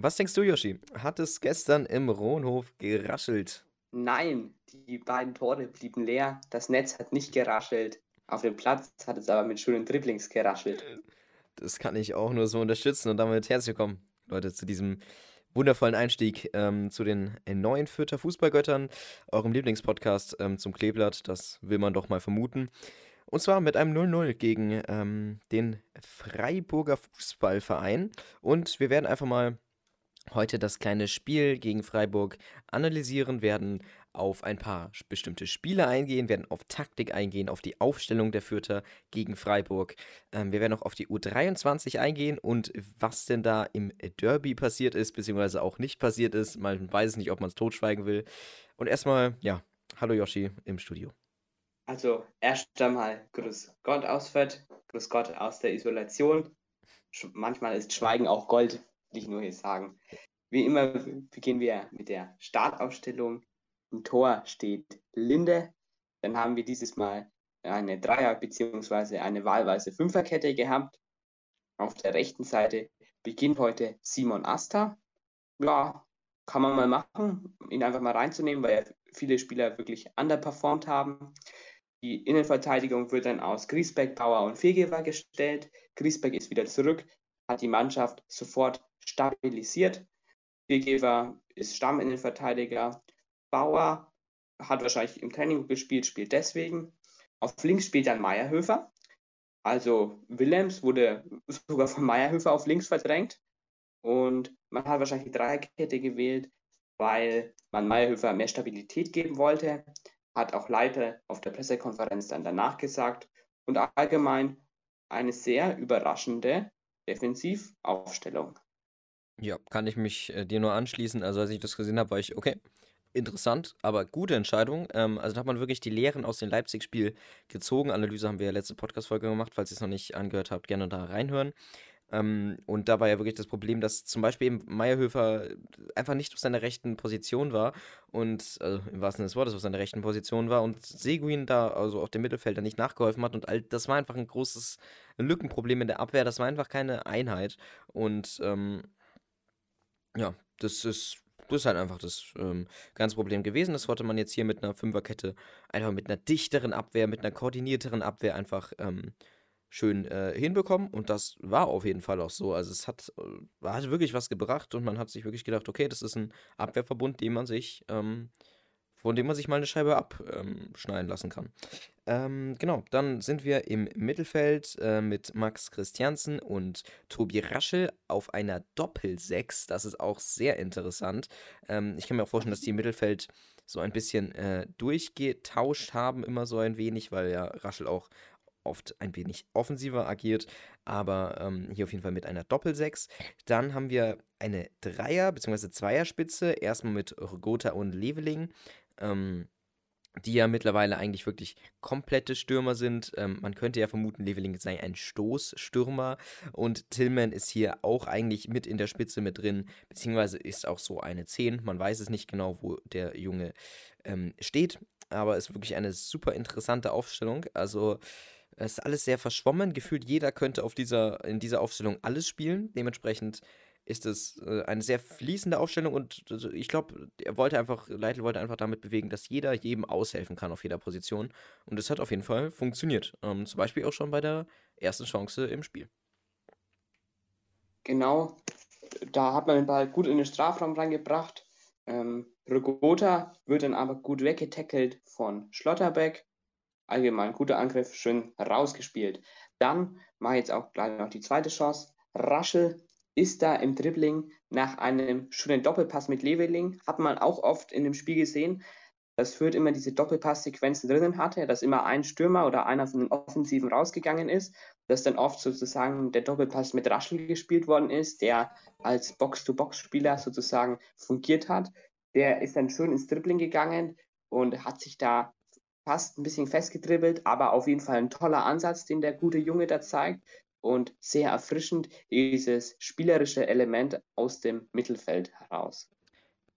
Was denkst du, Yoshi? Hat es gestern im Rohnhof geraschelt? Nein, die beiden Tore blieben leer. Das Netz hat nicht geraschelt. Auf dem Platz hat es aber mit schönen Dribblings geraschelt. Das kann ich auch nur so unterstützen und damit herzlich willkommen, Leute, zu diesem wundervollen Einstieg ähm, zu den neuen Fürther Fußballgöttern, eurem Lieblingspodcast ähm, zum Kleeblatt. Das will man doch mal vermuten. Und zwar mit einem 0-0 gegen ähm, den Freiburger Fußballverein. Und wir werden einfach mal heute das kleine Spiel gegen Freiburg analysieren, werden auf ein paar bestimmte Spiele eingehen, werden auf Taktik eingehen, auf die Aufstellung der Fürther gegen Freiburg. Ähm, wir werden auch auf die U23 eingehen und was denn da im Derby passiert ist, beziehungsweise auch nicht passiert ist. Man weiß nicht, ob man es totschweigen will. Und erstmal, ja, hallo Yoshi im Studio. Also, erst einmal Grüß Gott aus Fett, Grüß Gott aus der Isolation. Manchmal ist Schweigen auch Gold, ich nur hier sagen. Wie immer beginnen wir mit der Startaufstellung. Im Tor steht Linde. Dann haben wir dieses Mal eine Dreier- bzw. eine wahlweise Fünferkette gehabt. Auf der rechten Seite beginnt heute Simon Asta. Ja, kann man mal machen, ihn einfach mal reinzunehmen, weil viele Spieler wirklich underperformed haben. Die Innenverteidigung wird dann aus Griesbeck, Bauer und Fegewer gestellt. Griesbeck ist wieder zurück, hat die Mannschaft sofort stabilisiert. Fegewer ist Stamminnenverteidiger. Bauer hat wahrscheinlich im Training gespielt, spielt deswegen. Auf links spielt dann Meierhöfer. Also Willems wurde sogar von Meierhöfer auf links verdrängt. Und man hat wahrscheinlich die Dreierkette gewählt, weil man Meierhöfer mehr Stabilität geben wollte hat auch Leiter auf der Pressekonferenz dann danach gesagt und allgemein eine sehr überraschende Defensivaufstellung. Ja, kann ich mich äh, dir nur anschließen. Also als ich das gesehen habe, war ich, okay, interessant, aber gute Entscheidung. Ähm, also da hat man wirklich die Lehren aus dem Leipzig-Spiel gezogen. Analyse haben wir ja letzte Podcast-Folge gemacht. Falls ihr es noch nicht angehört habt, gerne da reinhören. Ähm, und da war ja wirklich das Problem, dass zum Beispiel eben Meierhöfer einfach nicht auf seiner rechten Position war und, also im wahrsten Sinne des Wortes, auf seiner rechten Position war und Seguin da, also auf dem Mittelfeld, da nicht nachgeholfen hat und all, das war einfach ein großes Lückenproblem in der Abwehr, das war einfach keine Einheit und, ähm, ja, das ist das ist halt einfach das ähm, ganze Problem gewesen. Das wollte man jetzt hier mit einer Fünferkette, einfach mit einer dichteren Abwehr, mit einer koordinierteren Abwehr einfach ähm, schön äh, hinbekommen und das war auf jeden Fall auch so. Also es hat, äh, hat wirklich was gebracht und man hat sich wirklich gedacht, okay, das ist ein Abwehrverbund, den man sich, ähm, von dem man sich mal eine Scheibe abschneiden ähm, lassen kann. Ähm, genau, dann sind wir im Mittelfeld äh, mit Max Christiansen und Tobi Raschel auf einer Doppel-6. Das ist auch sehr interessant. Ähm, ich kann mir auch vorstellen, dass die im Mittelfeld so ein bisschen äh, durchgetauscht haben, immer so ein wenig, weil ja Raschel auch oft ein wenig offensiver agiert, aber ähm, hier auf jeden Fall mit einer Doppelsechs. Dann haben wir eine Dreier- bzw. Zweierspitze, erstmal mit Rogota und Leveling. Ähm, die ja mittlerweile eigentlich wirklich komplette Stürmer sind. Ähm, man könnte ja vermuten, Leveling sei ein Stoßstürmer und Tillman ist hier auch eigentlich mit in der Spitze mit drin, beziehungsweise ist auch so eine 10. Man weiß es nicht genau, wo der Junge ähm, steht, aber ist wirklich eine super interessante Aufstellung. Also es ist alles sehr verschwommen. Gefühlt jeder könnte auf dieser, in dieser Aufstellung alles spielen. Dementsprechend ist es äh, eine sehr fließende Aufstellung und also ich glaube, er wollte einfach, Leitl wollte einfach damit bewegen, dass jeder jedem aushelfen kann auf jeder Position. Und es hat auf jeden Fall funktioniert. Ähm, zum Beispiel auch schon bei der ersten Chance im Spiel. Genau, da hat man den Ball gut in den Strafraum reingebracht. Ähm, Rogota wird dann aber gut weggetackelt von Schlotterbeck allgemein guter Angriff, schön rausgespielt. Dann mache ich jetzt auch gleich noch die zweite Chance. Raschel ist da im Dribbling nach einem schönen Doppelpass mit Leveling. Hat man auch oft in dem Spiel gesehen, dass Fürth immer diese Doppelpasssequenzen drinnen hatte, dass immer ein Stürmer oder einer von den Offensiven rausgegangen ist, dass dann oft sozusagen der Doppelpass mit Raschel gespielt worden ist, der als Box-to-Box-Spieler sozusagen fungiert hat. Der ist dann schön ins Dribbling gegangen und hat sich da fast ein bisschen festgedribbelt, aber auf jeden Fall ein toller Ansatz, den der gute Junge da zeigt und sehr erfrischend dieses spielerische Element aus dem Mittelfeld heraus.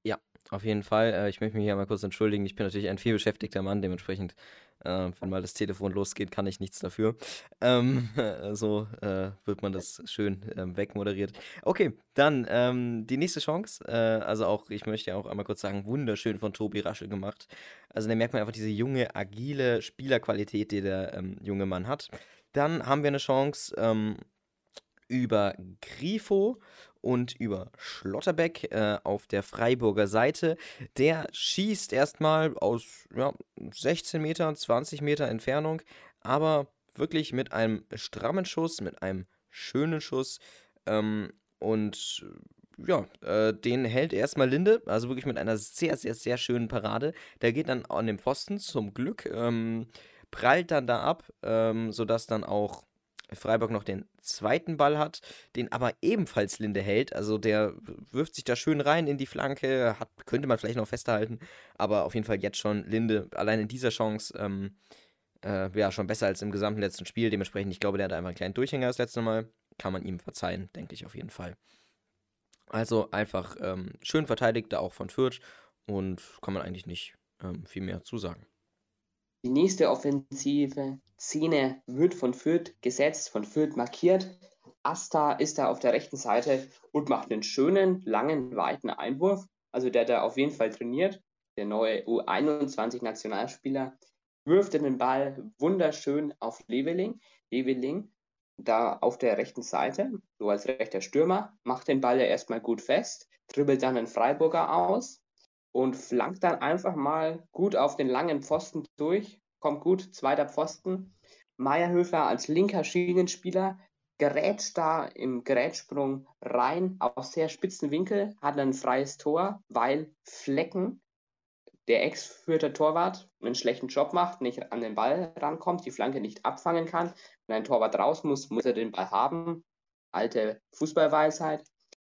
Ja, auf jeden Fall. Äh, ich möchte mich hier mal kurz entschuldigen. Ich bin natürlich ein vielbeschäftigter Mann, dementsprechend, äh, wenn mal das Telefon losgeht, kann ich nichts dafür. Ähm, so äh, wird man das schön ähm, wegmoderiert. Okay, dann ähm, die nächste Chance. Also auch, ich möchte ja auch einmal kurz sagen, wunderschön von Tobi Raschel gemacht. Also da merkt man einfach diese junge, agile Spielerqualität, die der junge Mann hat. Dann haben wir eine Chance ähm, über Grifo und über Schlotterbeck äh, auf der Freiburger Seite. Der schießt erstmal aus ja, 16 Meter, 20 Meter Entfernung, aber wirklich mit einem strammen Schuss, mit einem schönen Schuss. Ähm, und ja, äh, den hält erstmal Linde, also wirklich mit einer sehr, sehr, sehr schönen Parade. Der geht dann an den Pfosten zum Glück, ähm, prallt dann da ab, ähm, sodass dann auch Freiburg noch den zweiten Ball hat, den aber ebenfalls Linde hält. Also der wirft sich da schön rein in die Flanke, hat, könnte man vielleicht noch festhalten, aber auf jeden Fall jetzt schon Linde allein in dieser Chance ähm, äh, ja schon besser als im gesamten letzten Spiel. Dementsprechend, ich glaube, der hat einfach einen kleinen Durchhänger das letzte Mal. Kann man ihm verzeihen, denke ich auf jeden Fall. Also einfach ähm, schön verteidigt, da auch von Fürth und kann man eigentlich nicht ähm, viel mehr zu sagen. Die nächste offensive Szene wird von Fürth gesetzt, von Fürth markiert. Asta ist da auf der rechten Seite und macht einen schönen, langen, weiten Einwurf. Also der da auf jeden Fall trainiert. Der neue U21-Nationalspieler wirft den Ball wunderschön auf Leveling. Leveling da auf der rechten Seite, so als rechter Stürmer, macht den Ball ja erstmal gut fest, dribbelt dann einen Freiburger aus, und flankt dann einfach mal gut auf den langen Pfosten durch. Kommt gut, zweiter Pfosten. Meierhöfer als linker Schienenspieler gerät da im Gerätsprung rein aus sehr spitzen Winkel, hat ein freies Tor, weil Flecken, der ex-führte Torwart, einen schlechten Job macht, nicht an den Ball rankommt, die Flanke nicht abfangen kann. Wenn ein Torwart raus muss, muss er den Ball haben. Alte Fußballweisheit.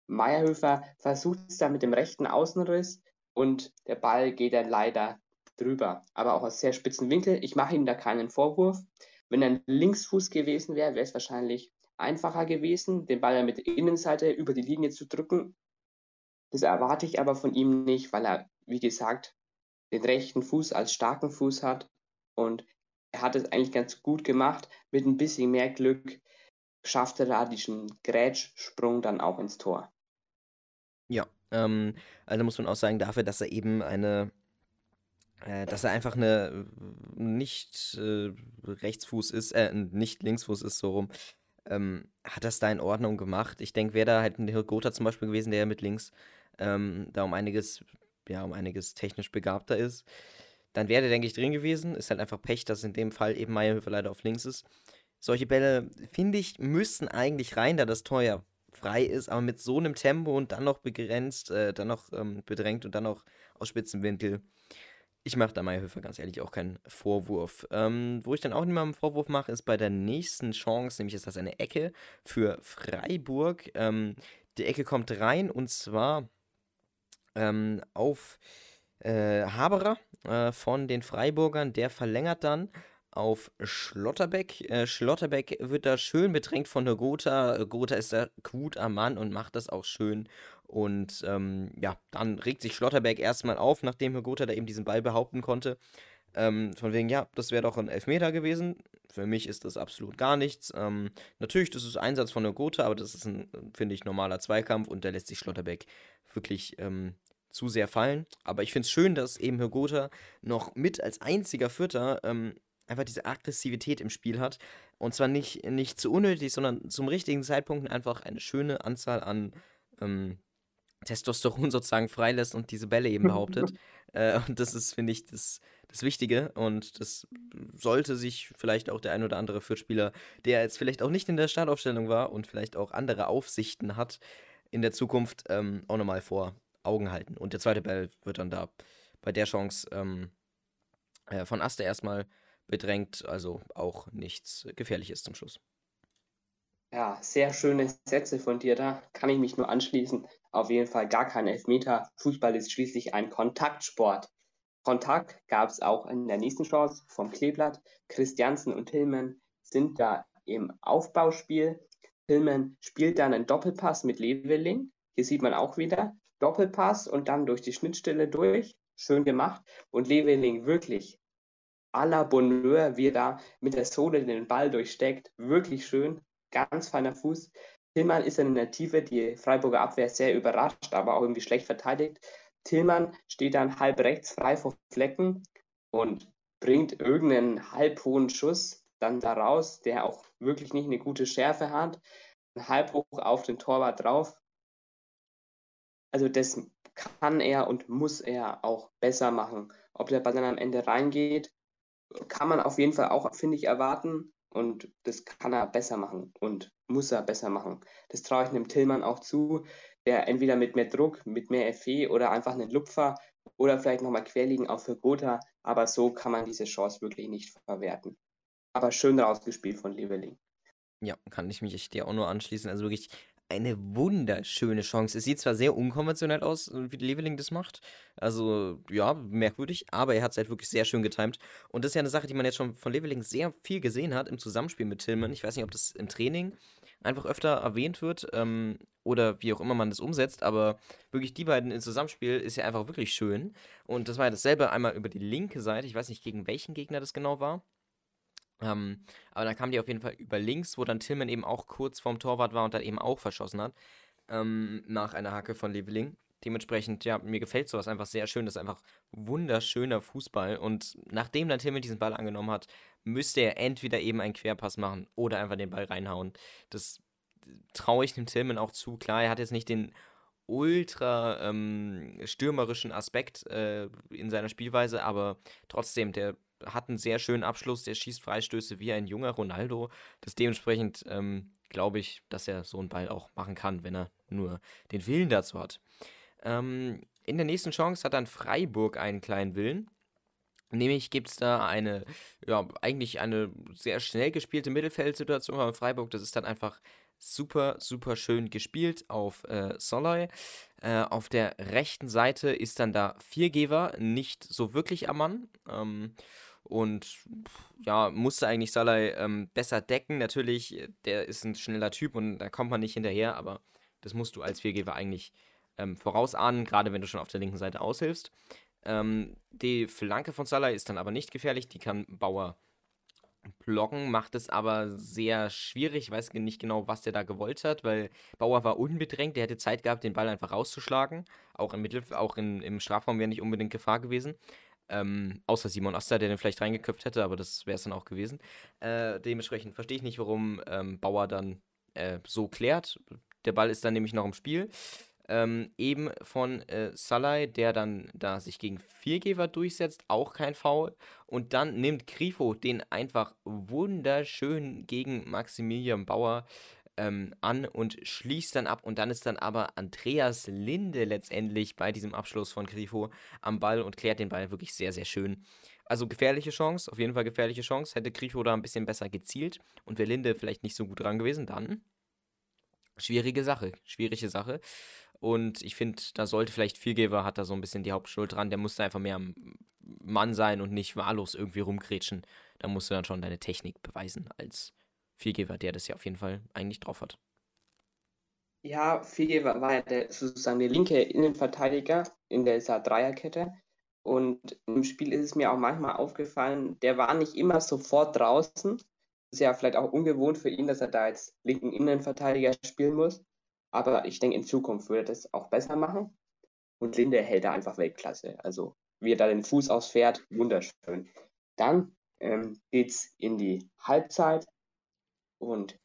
Meierhöfer versucht es da mit dem rechten Außenriss, und der Ball geht dann leider drüber. Aber auch aus sehr spitzen Winkel. Ich mache ihm da keinen Vorwurf. Wenn er ein Linksfuß gewesen wäre, wäre es wahrscheinlich einfacher gewesen, den Ball mit der Innenseite über die Linie zu drücken. Das erwarte ich aber von ihm nicht, weil er, wie gesagt, den rechten Fuß als starken Fuß hat. Und er hat es eigentlich ganz gut gemacht. Mit ein bisschen mehr Glück schafft er da diesen Grätschsprung dann auch ins Tor. Ja, ähm, also muss man auch sagen, dafür, dass er eben eine, äh, dass er einfach eine nicht äh, Rechtsfuß ist, äh, nicht Linksfuß ist, so rum, ähm, hat das da in Ordnung gemacht. Ich denke, wäre da halt ein Hirgota zum Beispiel gewesen, der mit links ähm, da um einiges, ja, um einiges technisch begabter ist, dann wäre der, denke ich, drin gewesen. Ist halt einfach Pech, dass in dem Fall eben Meierhöfer leider auf links ist. Solche Bälle, finde ich, müssten eigentlich rein, da das ja frei ist, aber mit so einem Tempo und dann noch begrenzt, äh, dann noch ähm, bedrängt und dann noch aus Spitzenwinkel. Ich mache da Meyerhöfer ganz ehrlich auch keinen Vorwurf. Ähm, wo ich dann auch niemandem einen Vorwurf mache, ist bei der nächsten Chance, nämlich ist das eine Ecke für Freiburg. Ähm, die Ecke kommt rein und zwar ähm, auf äh, Haberer äh, von den Freiburgern. Der verlängert dann auf Schlotterbeck. Äh, Schlotterbeck wird da schön bedrängt von der Gotha. Gotha ist da gut am Mann und macht das auch schön. Und ähm, ja, dann regt sich Schlotterbeck erstmal auf, nachdem Gotha da eben diesen Ball behaupten konnte. Ähm, von wegen, ja, das wäre doch ein Elfmeter gewesen. Für mich ist das absolut gar nichts. Ähm, natürlich, das ist Einsatz von der Gotha, aber das ist ein, finde ich, normaler Zweikampf und da lässt sich Schlotterbeck wirklich ähm, zu sehr fallen. Aber ich finde es schön, dass eben Gotha noch mit als einziger Vierter ähm, einfach diese Aggressivität im Spiel hat. Und zwar nicht, nicht zu unnötig, sondern zum richtigen Zeitpunkt einfach eine schöne Anzahl an ähm, Testosteron sozusagen freilässt und diese Bälle eben behauptet. äh, und das ist, finde ich, das, das Wichtige. Und das sollte sich vielleicht auch der ein oder andere Fürth-Spieler, der jetzt vielleicht auch nicht in der Startaufstellung war und vielleicht auch andere Aufsichten hat, in der Zukunft ähm, auch nochmal vor Augen halten. Und der zweite Ball wird dann da bei der Chance ähm, äh, von Aster erstmal bedrängt, also auch nichts Gefährliches zum Schluss. Ja, sehr schöne Sätze von dir da. Kann ich mich nur anschließen. Auf jeden Fall gar kein Elfmeter. Fußball ist schließlich ein Kontaktsport. Kontakt gab es auch in der nächsten Chance vom Kleeblatt. Christiansen und Tillmann sind da im Aufbauspiel. Tillmann spielt dann einen Doppelpass mit Leveling. Hier sieht man auch wieder Doppelpass und dann durch die Schnittstelle durch. Schön gemacht. Und Leveling wirklich à la Bonheur, wie er da mit der Sohle den Ball durchsteckt. Wirklich schön. Ganz feiner Fuß. Tillmann ist in der Tiefe, die Freiburger Abwehr sehr überrascht, aber auch irgendwie schlecht verteidigt. Tillmann steht dann halb rechts frei vor Flecken und bringt irgendeinen halbhohen Schuss dann da raus, der auch wirklich nicht eine gute Schärfe hat. Halb hoch auf den Torwart drauf. Also das kann er und muss er auch besser machen. Ob der Ball dann am Ende reingeht, kann man auf jeden Fall auch, finde ich, erwarten. Und das kann er besser machen und muss er besser machen. Das traue ich einem Tillmann auch zu, der entweder mit mehr Druck, mit mehr FE oder einfach einen Lupfer oder vielleicht nochmal querliegen auch für Gotha. Aber so kann man diese Chance wirklich nicht verwerten. Aber schön rausgespielt von Leveling. Ja, kann ich mich dir auch nur anschließen. Also wirklich eine wunderschöne Chance. Es sieht zwar sehr unkonventionell aus, wie Leveling das macht. Also, ja, merkwürdig, aber er hat es halt wirklich sehr schön getimt. Und das ist ja eine Sache, die man jetzt schon von Leveling sehr viel gesehen hat im Zusammenspiel mit Tillman. Ich weiß nicht, ob das im Training einfach öfter erwähnt wird ähm, oder wie auch immer man das umsetzt, aber wirklich die beiden im Zusammenspiel ist ja einfach wirklich schön. Und das war ja dasselbe einmal über die linke Seite. Ich weiß nicht, gegen welchen Gegner das genau war. Ähm, aber dann kam die auf jeden Fall über links, wo dann Tillman eben auch kurz vorm Torwart war und dann eben auch verschossen hat. Ähm, nach einer Hacke von Leveling. Dementsprechend, ja, mir gefällt sowas einfach sehr schön. Das ist einfach wunderschöner Fußball. Und nachdem dann Tillman diesen Ball angenommen hat, müsste er entweder eben einen Querpass machen oder einfach den Ball reinhauen. Das traue ich dem Tillman auch zu. Klar, er hat jetzt nicht den ultra ähm, stürmerischen Aspekt äh, in seiner Spielweise, aber trotzdem, der hat einen sehr schönen Abschluss, der schießt Freistöße wie ein junger Ronaldo. Das dementsprechend ähm, glaube ich, dass er so einen Ball auch machen kann, wenn er nur den Willen dazu hat. Ähm, in der nächsten Chance hat dann Freiburg einen kleinen Willen. Nämlich gibt es da eine, ja, eigentlich eine sehr schnell gespielte Mittelfeldsituation bei Freiburg. Das ist dann einfach super, super schön gespielt auf äh, Soloi. Äh, auf der rechten Seite ist dann da Viergeber, nicht so wirklich am Mann. Ähm, und ja, musste eigentlich Salai ähm, besser decken. Natürlich, der ist ein schneller Typ und da kommt man nicht hinterher, aber das musst du als Viergeber eigentlich ähm, vorausahnen, gerade wenn du schon auf der linken Seite aushilfst. Ähm, die Flanke von Salai ist dann aber nicht gefährlich, die kann Bauer blocken, macht es aber sehr schwierig. Ich weiß nicht genau, was der da gewollt hat, weil Bauer war unbedrängt, der hätte Zeit gehabt, den Ball einfach rauszuschlagen. Auch, im, Mittel, auch in, im Strafraum wäre nicht unbedingt Gefahr gewesen. Ähm, außer Simon Oster, der den vielleicht reingeköpft hätte, aber das wäre es dann auch gewesen. Äh, dementsprechend verstehe ich nicht, warum ähm, Bauer dann äh, so klärt. Der Ball ist dann nämlich noch im Spiel. Ähm, eben von äh, Salai, der dann da sich gegen Viergeber durchsetzt, auch kein Foul. Und dann nimmt Grifo den einfach wunderschön gegen Maximilian Bauer ähm, an und schließt dann ab. Und dann ist dann aber Andreas Linde letztendlich bei diesem Abschluss von Grifo am Ball und klärt den Ball wirklich sehr, sehr schön. Also gefährliche Chance, auf jeden Fall gefährliche Chance. Hätte Grifo da ein bisschen besser gezielt und wäre Linde vielleicht nicht so gut dran gewesen, dann schwierige Sache, schwierige Sache. Und ich finde, da sollte vielleicht Viergeber hat da so ein bisschen die Hauptschuld dran. Der musste einfach mehr Mann sein und nicht wahllos irgendwie rumkretschen. Da musst du dann schon deine Technik beweisen als Viergeber, der das ja auf jeden Fall eigentlich drauf hat. Ja, Viergeber war ja der, sozusagen der linke Innenverteidiger in dieser Dreierkette. Und im Spiel ist es mir auch manchmal aufgefallen, der war nicht immer sofort draußen. Ist ja vielleicht auch ungewohnt für ihn, dass er da als linken Innenverteidiger spielen muss. Aber ich denke, in Zukunft würde er das auch besser machen. Und Linde hält da einfach Weltklasse. Also, wie er da den Fuß ausfährt, wunderschön. Dann ähm, geht es in die Halbzeit. Und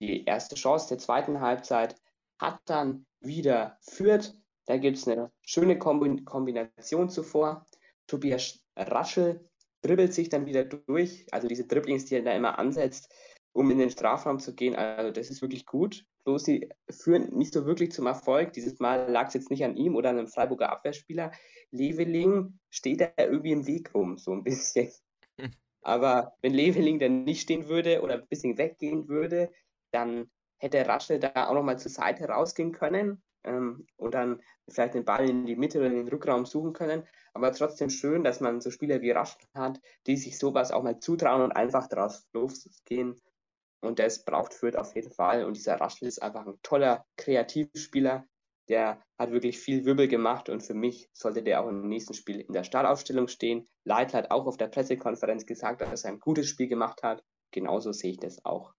die erste Chance der zweiten Halbzeit hat dann wieder Fürth. Da gibt es eine schöne Kombination zuvor. Tobias Raschel dribbelt sich dann wieder durch. Also diese Dribblings, die er da immer ansetzt, um in den Strafraum zu gehen. Also das ist wirklich gut. Bloß sie führen nicht so wirklich zum Erfolg. Dieses Mal lag es jetzt nicht an ihm oder an einem Freiburger Abwehrspieler. Leveling steht da irgendwie im Weg rum, so ein bisschen. Aber wenn Leveling dann nicht stehen würde oder ein bisschen weggehen würde, dann hätte Raschel da auch nochmal zur Seite rausgehen können ähm, und dann vielleicht den Ball in die Mitte oder in den Rückraum suchen können. Aber trotzdem schön, dass man so Spieler wie Raschel hat, die sich sowas auch mal zutrauen und einfach drauf losgehen. Und das braucht Fürth auf jeden Fall. Und dieser Raschel ist einfach ein toller Kreativspieler, Der hat wirklich viel Wirbel gemacht und für mich sollte der auch im nächsten Spiel in der Startaufstellung stehen. Leitl hat auch auf der Pressekonferenz gesagt, dass er ein gutes Spiel gemacht hat. Genauso sehe ich das auch.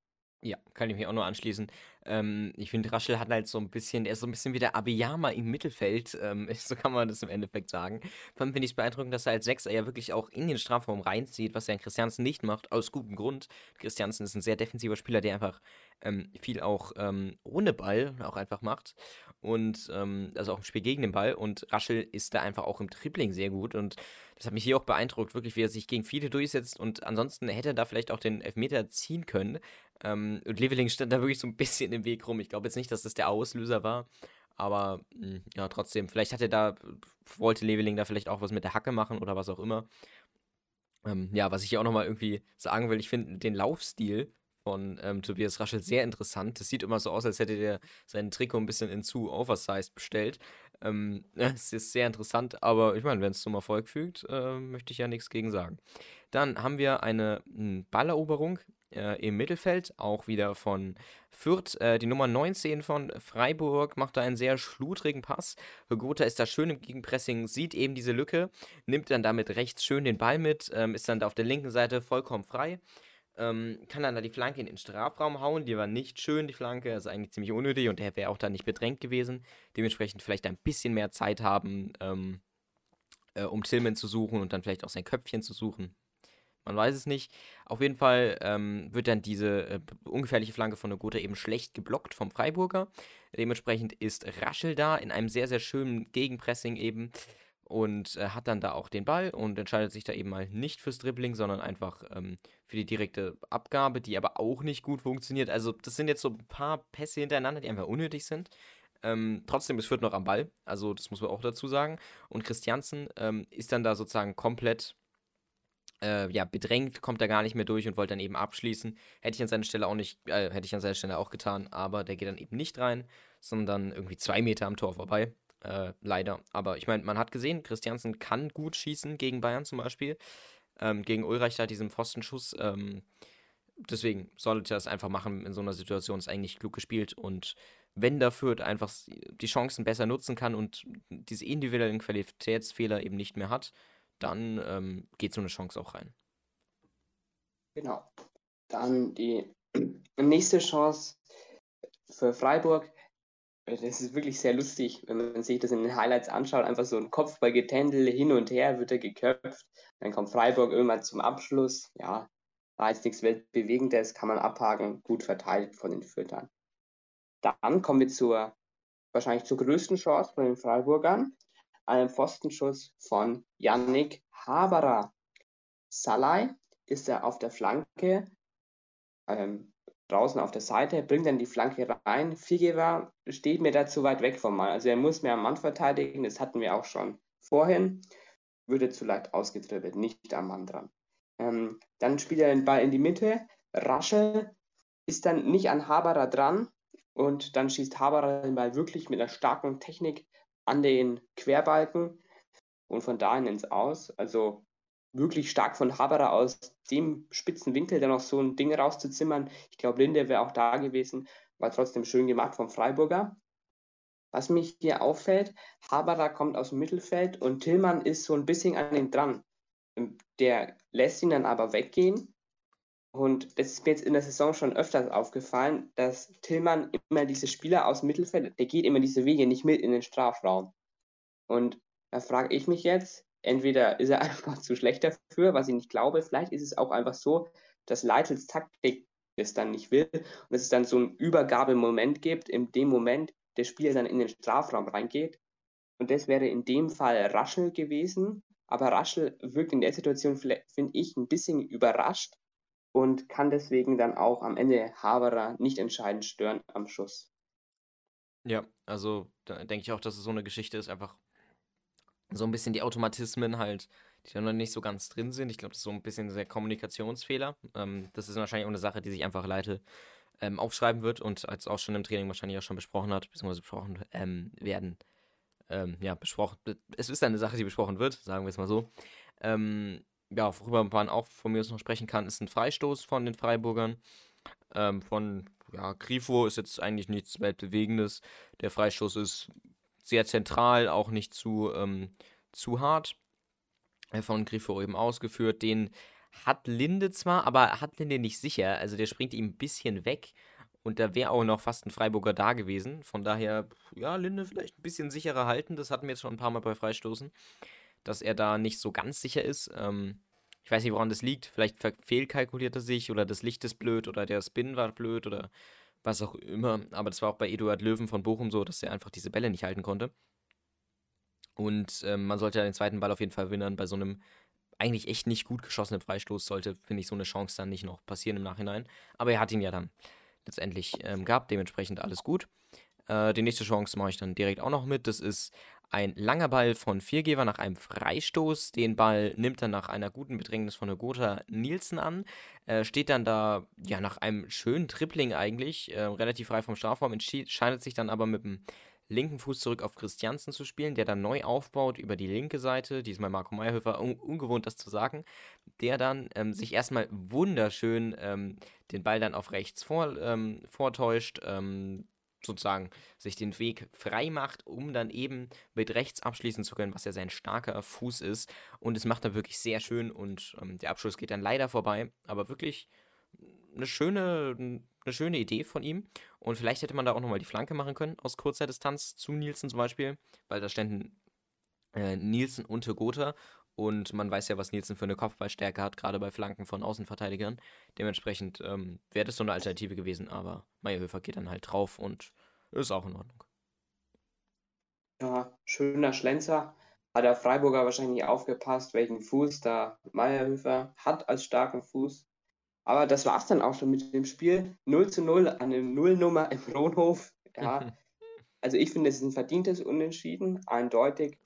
Ja, kann ich mich auch nur anschließen. Ähm, ich finde, Raschel hat halt so ein bisschen, er ist so ein bisschen wie der Abiyama im Mittelfeld, ähm, so kann man das im Endeffekt sagen. Vor allem finde ich es beeindruckend, dass er als Sechser ja wirklich auch in den Strafraum reinzieht, was er in Christiansen nicht macht, aus gutem Grund. Christiansen ist ein sehr defensiver Spieler, der einfach ähm, viel auch ähm, ohne Ball auch einfach macht. Und ähm, also auch im Spiel gegen den Ball. Und Raschel ist da einfach auch im Tripling sehr gut. Und das hat mich hier auch beeindruckt, wirklich, wie er sich gegen viele durchsetzt. Und ansonsten hätte er da vielleicht auch den Elfmeter ziehen können. Ähm, und Leveling stand da wirklich so ein bisschen im Weg rum. Ich glaube jetzt nicht, dass das der Auslöser war. Aber mh, hm, ja, trotzdem, vielleicht hatte da, wollte Leveling da vielleicht auch was mit der Hacke machen oder was auch immer. Ähm, ja, was ich hier auch nochmal irgendwie sagen will, ich finde den Laufstil von ähm, Tobias Raschel sehr interessant. Das sieht immer so aus, als hätte der seinen Trikot ein bisschen in zu oversized bestellt. Ähm, es ist sehr interessant, aber ich meine, wenn es zum Erfolg fügt, äh, möchte ich ja nichts gegen sagen. Dann haben wir eine hm, Balleroberung äh, im Mittelfeld, auch wieder von Fürth. Äh, die Nummer 19 von Freiburg macht da einen sehr schludrigen Pass. Gotha ist da schön im Gegenpressing, sieht eben diese Lücke, nimmt dann damit rechts schön den Ball mit, ähm, ist dann da auf der linken Seite vollkommen frei. Ähm, kann dann da die Flanke in den Strafraum hauen. Die war nicht schön, die Flanke. Also eigentlich ziemlich unnötig und der wäre auch da nicht bedrängt gewesen. Dementsprechend vielleicht ein bisschen mehr Zeit haben, ähm, äh, um Tillman zu suchen und dann vielleicht auch sein Köpfchen zu suchen. Man weiß es nicht. Auf jeden Fall ähm, wird dann diese äh, ungefährliche Flanke von der Gotha eben schlecht geblockt vom Freiburger. Dementsprechend ist Raschel da in einem sehr, sehr schönen Gegenpressing eben und äh, hat dann da auch den Ball und entscheidet sich da eben mal nicht fürs Dribbling, sondern einfach ähm, für die direkte Abgabe, die aber auch nicht gut funktioniert. Also das sind jetzt so ein paar Pässe hintereinander, die einfach unnötig sind. Ähm, trotzdem, es führt noch am Ball, also das muss man auch dazu sagen. Und Christiansen ähm, ist dann da sozusagen komplett äh, ja, bedrängt, kommt da gar nicht mehr durch und wollte dann eben abschließen. Hätte ich an seiner Stelle auch nicht, äh, hätte ich an seiner Stelle auch getan, aber der geht dann eben nicht rein, sondern irgendwie zwei Meter am Tor vorbei. Äh, leider. Aber ich meine, man hat gesehen, Christiansen kann gut schießen gegen Bayern zum Beispiel. Ähm, gegen Ulreich da diesen Pfostenschuss. Ähm, deswegen sollte er es einfach machen in so einer Situation. Ist eigentlich klug gespielt. Und wenn dafür einfach die Chancen besser nutzen kann und diese individuellen Qualitätsfehler eben nicht mehr hat, dann ähm, geht so eine Chance auch rein. Genau. Dann die nächste Chance für Freiburg. Das ist wirklich sehr lustig, wenn man sich das in den Highlights anschaut. Einfach so ein Kopfballgetändel hin und her wird er geköpft. Dann kommt Freiburg irgendwann zum Abschluss. Ja, war jetzt nichts Weltbewegendes, kann man abhaken. Gut verteilt von den Füttern. Dann kommen wir zur wahrscheinlich zur größten Chance von den Freiburgern einem Pfostenschuss von Yannick Haberer. Salai ist er auf der Flanke, ähm, draußen auf der Seite, bringt dann die Flanke rein. Figueroa steht mir da zu weit weg vom Mann. Also er muss mehr am Mann verteidigen, das hatten wir auch schon vorhin. Würde zu leicht ausgetribbelt, nicht am Mann dran. Ähm, dann spielt er den Ball in die Mitte. Rasche ist dann nicht an Haberer dran und dann schießt Haberer den Ball wirklich mit einer starken Technik an den Querbalken und von dahin ins Aus. Also wirklich stark von Haberer aus dem spitzen Winkel dann noch so ein Ding rauszuzimmern. Ich glaube, Linde wäre auch da gewesen, war trotzdem schön gemacht vom Freiburger. Was mich hier auffällt, Haberer kommt aus dem Mittelfeld und Tillmann ist so ein bisschen an ihm dran. Der lässt ihn dann aber weggehen. Und das ist mir jetzt in der Saison schon öfters aufgefallen, dass Tillmann immer diese Spieler aus dem Mittelfeld, der geht immer diese Wege nicht mit in den Strafraum. Und da frage ich mich jetzt, entweder ist er einfach zu schlecht dafür, was ich nicht glaube, vielleicht ist es auch einfach so, dass Leitels Taktik es dann nicht will und es dann so einen Übergabemoment gibt, in dem Moment der Spieler dann in den Strafraum reingeht. Und das wäre in dem Fall Raschel gewesen. Aber Raschel wirkt in der Situation, finde ich, ein bisschen überrascht und kann deswegen dann auch am Ende Haberer nicht entscheidend stören am Schuss. Ja, also da denke ich auch, dass es so eine Geschichte ist, einfach so ein bisschen die Automatismen halt, die da noch nicht so ganz drin sind. Ich glaube, das ist so ein bisschen der Kommunikationsfehler. Ähm, das ist wahrscheinlich auch eine Sache, die sich einfach Leite ähm, aufschreiben wird und als auch schon im Training wahrscheinlich auch schon besprochen hat, beziehungsweise besprochen ähm, werden. Ähm, ja, besprochen. Es ist eine Sache, die besprochen wird, sagen wir es mal so. Ähm, ja, worüber man auch von mir aus noch sprechen kann, ist ein Freistoß von den Freiburgern. Ähm, von ja, Grifo ist jetzt eigentlich nichts Weltbewegendes. Der Freistoß ist sehr zentral, auch nicht zu, ähm, zu hart. Äh, von Griffo eben ausgeführt. Den hat Linde zwar, aber hat Linde nicht sicher. Also der springt ihm ein bisschen weg. Und da wäre auch noch fast ein Freiburger da gewesen. Von daher, ja, Linde vielleicht ein bisschen sicherer halten. Das hatten wir jetzt schon ein paar Mal bei Freistoßen. Dass er da nicht so ganz sicher ist. Ähm, ich weiß nicht, woran das liegt. Vielleicht fehlkalkuliert er sich oder das Licht ist blöd oder der Spin war blöd oder was auch immer. Aber das war auch bei Eduard Löwen von Bochum so, dass er einfach diese Bälle nicht halten konnte. Und ähm, man sollte ja den zweiten Ball auf jeden Fall gewinnen. Bei so einem eigentlich echt nicht gut geschossenen Freistoß sollte, finde ich, so eine Chance dann nicht noch passieren im Nachhinein. Aber er hat ihn ja dann letztendlich ähm, gehabt, dementsprechend alles gut. Äh, die nächste Chance mache ich dann direkt auch noch mit. Das ist ein langer Ball von Viergeber nach einem Freistoß. Den Ball nimmt er nach einer guten Bedrängnis von Gotha Nielsen an. Äh, steht dann da, ja, nach einem schönen Tripling eigentlich, äh, relativ frei vom Strafraum, entscheidet sich dann aber mit dem linken Fuß zurück auf Christiansen zu spielen, der dann neu aufbaut über die linke Seite. Diesmal Marco Meyerhöfer, un ungewohnt das zu sagen. Der dann ähm, sich erstmal wunderschön ähm, den Ball dann auf rechts vor, ähm, vortäuscht, ähm, sozusagen sich den Weg frei macht, um dann eben mit rechts abschließen zu können, was ja sein starker Fuß ist. Und es macht er wirklich sehr schön und ähm, der Abschluss geht dann leider vorbei, aber wirklich eine schöne, eine schöne Idee von ihm. Und vielleicht hätte man da auch nochmal die Flanke machen können aus kurzer Distanz zu Nielsen zum Beispiel, weil da ständen äh, Nielsen und Gotha und man weiß ja, was Nielsen für eine Kopfballstärke hat, gerade bei Flanken von Außenverteidigern. Dementsprechend ähm, wäre das so eine Alternative gewesen, aber Meyerhöfer geht dann halt drauf und ist auch in Ordnung. Ja, schöner Schlenzer. Hat der Freiburger wahrscheinlich aufgepasst, welchen Fuß da Meyerhöfer hat als starken Fuß. Aber das war es dann auch schon mit dem Spiel. 0 zu 0, eine Nullnummer im Rohnhof. Ja. Also ich finde, es ist ein verdientes Unentschieden, eindeutig.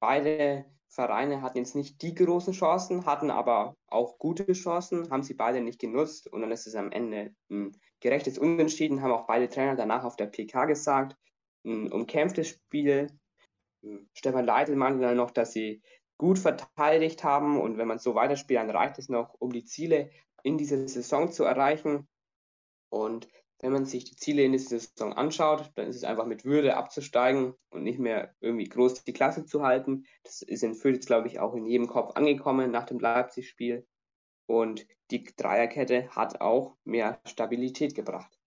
Beide Vereine hatten jetzt nicht die großen Chancen, hatten aber auch gute Chancen, haben sie beide nicht genutzt und dann ist es am Ende ein gerechtes Unentschieden, haben auch beide Trainer danach auf der PK gesagt. Ein umkämpftes Spiel. Stefan Leitl meinte dann noch, dass sie gut verteidigt haben und wenn man so weiterspielt, dann reicht es noch, um die Ziele in dieser Saison zu erreichen. Und wenn man sich die Ziele in dieser Saison anschaut, dann ist es einfach mit Würde abzusteigen und nicht mehr irgendwie groß die Klasse zu halten. Das ist in Fürth glaube ich, auch in jedem Kopf angekommen nach dem Leipzig-Spiel. Und die Dreierkette hat auch mehr Stabilität gebracht.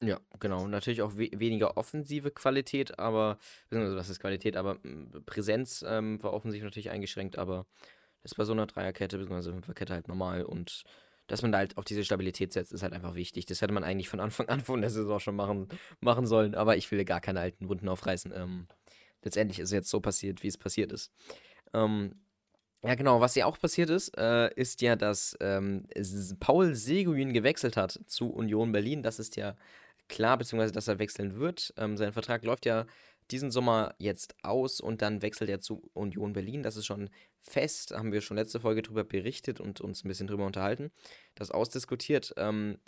Ja, genau. Natürlich auch we weniger offensive Qualität, aber, also was ist Qualität, aber Präsenz ähm, war offensiv natürlich eingeschränkt, aber das ist bei so einer Dreierkette, bzw. Fünferkette halt normal und dass man da halt auf diese Stabilität setzt, ist halt einfach wichtig. Das hätte man eigentlich von Anfang an von der Saison schon machen, machen sollen, aber ich will gar keine alten Wunden aufreißen. Ähm, letztendlich ist es jetzt so passiert, wie es passiert ist. Ähm, ja, genau, was ja auch passiert ist, äh, ist ja, dass ähm, Paul Seguin gewechselt hat zu Union Berlin. Das ist ja klar, beziehungsweise dass er wechseln wird. Ähm, sein Vertrag läuft ja diesen Sommer jetzt aus und dann wechselt er zu Union Berlin. Das ist schon fest, haben wir schon letzte Folge darüber berichtet und uns ein bisschen drüber unterhalten, das ausdiskutiert. Ähm,